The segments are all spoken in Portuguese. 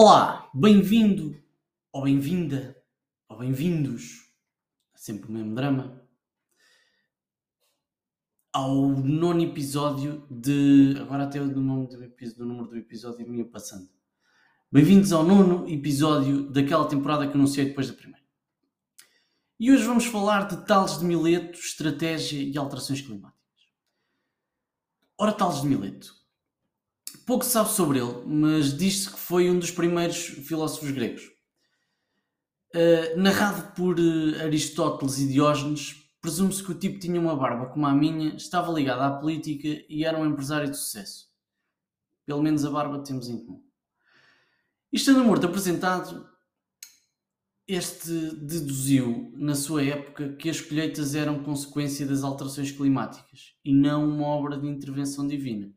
Olá, bem-vindo ou bem-vinda ou bem-vindos, sempre o mesmo drama, ao nono episódio de. Agora até o nome do, do número do episódio ia passando. Bem-vindos ao nono episódio daquela temporada que anunciei depois da primeira. E hoje vamos falar de Tales de Mileto, estratégia e alterações climáticas. Ora, Tales de Mileto. Pouco se sabe sobre ele, mas diz-se que foi um dos primeiros filósofos gregos. Uh, narrado por uh, Aristóteles e Diógenes, presume-se que o tipo tinha uma barba como a minha, estava ligado à política e era um empresário de sucesso. Pelo menos a barba temos em comum. Isto no morto apresentado, este deduziu, na sua época, que as colheitas eram consequência das alterações climáticas e não uma obra de intervenção divina.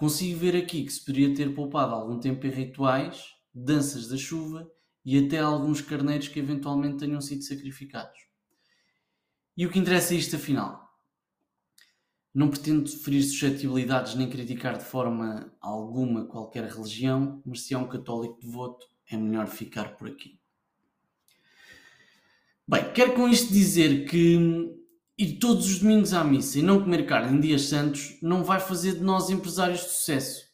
Consigo ver aqui que se poderia ter poupado algum tempo em rituais, danças da chuva e até alguns carneiros que eventualmente tenham sido sacrificados. E o que interessa é isto afinal? Não pretendo ferir suscetibilidades nem criticar de forma alguma qualquer religião, mas se é um católico devoto, é melhor ficar por aqui. Bem, quero com isto dizer que ir todos os domingos à missa e não comer carne em dias santos não vai fazer de nós empresários de sucesso.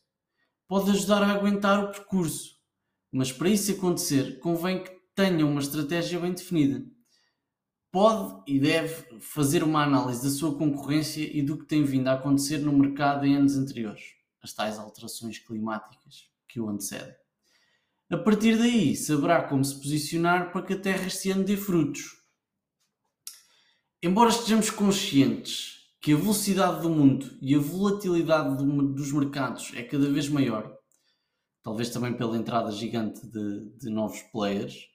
Pode ajudar a aguentar o percurso, mas para isso acontecer convém que tenha uma estratégia bem definida. Pode e deve fazer uma análise da sua concorrência e do que tem vindo a acontecer no mercado em anos anteriores, as tais alterações climáticas que o antecedem. A partir daí, saberá como se posicionar para que a Terra este ano dê frutos. Embora estejamos conscientes que a velocidade do mundo e a volatilidade do, dos mercados é cada vez maior, talvez também pela entrada gigante de, de novos players,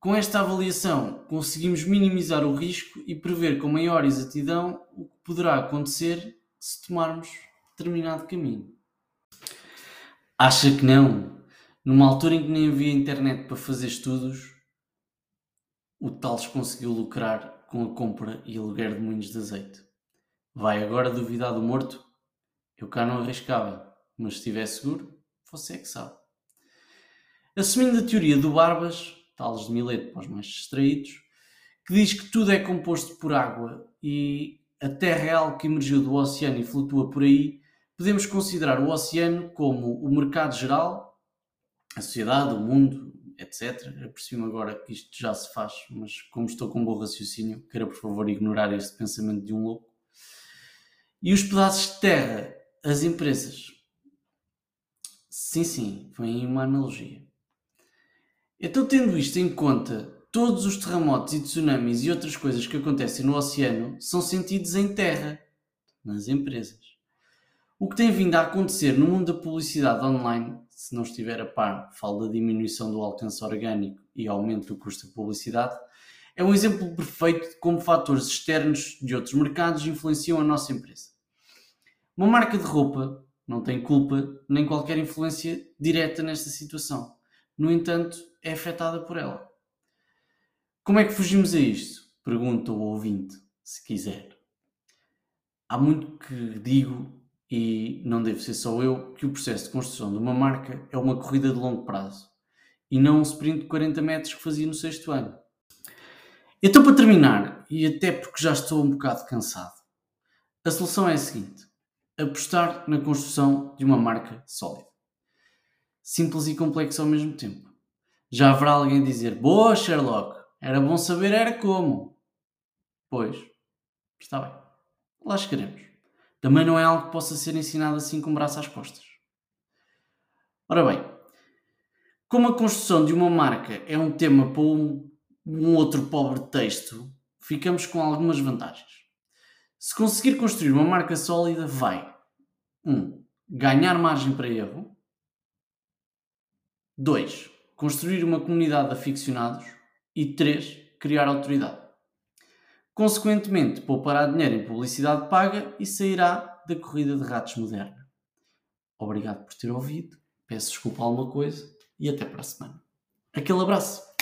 com esta avaliação conseguimos minimizar o risco e prever com maior exatidão o que poderá acontecer se tomarmos determinado caminho. Acha que não? Numa altura em que nem havia internet para fazer estudos, o Tales conseguiu lucrar com a compra e aluguer de moinhos de azeite. Vai agora duvidar do morto? Eu cá não arriscava, mas se estiver seguro, você é que sabe. Assumindo a teoria do Barbas, Tales de Mileto para os mais distraídos, que diz que tudo é composto por água e a Terra é algo que emergiu do oceano e flutua por aí, podemos considerar o oceano como o mercado geral a sociedade, o mundo, etc. Apercebi-me agora que isto já se faz, mas como estou com um bom raciocínio, quero por favor ignorar este pensamento de um louco. E os pedaços de terra, as empresas. Sim, sim, vem aí uma analogia. Então, tendo isto em conta, todos os terremotos e tsunamis e outras coisas que acontecem no oceano são sentidos em terra, nas empresas. O que tem vindo a acontecer no mundo da publicidade online se não estiver a par, falo da diminuição do alcance orgânico e aumento do custo da publicidade, é um exemplo perfeito de como fatores externos de outros mercados influenciam a nossa empresa. Uma marca de roupa não tem culpa nem qualquer influência direta nesta situação. No entanto, é afetada por ela. Como é que fugimos a isto? Pergunta o ouvinte, se quiser. Há muito que digo e não devo ser só eu, que o processo de construção de uma marca é uma corrida de longo prazo e não um sprint de 40 metros que fazia no sexto ano. Então, para terminar, e até porque já estou um bocado cansado, a solução é a seguinte: apostar na construção de uma marca sólida. Simples e complexo ao mesmo tempo. Já haverá alguém dizer: Boa, Sherlock, era bom saber era como. Pois, está bem, lá chegaremos também não é algo que possa ser ensinado assim com o braço às costas. Ora bem, como a construção de uma marca é um tema para um, um outro pobre texto, ficamos com algumas vantagens. Se conseguir construir uma marca sólida, vai 1. Um, ganhar margem para erro. 2. Construir uma comunidade de aficionados. E 3. Criar autoridade. Consequentemente, poupará dinheiro em publicidade paga e sairá da corrida de ratos moderna. Obrigado por ter ouvido, peço desculpa alguma coisa e até para a semana. Aquele abraço!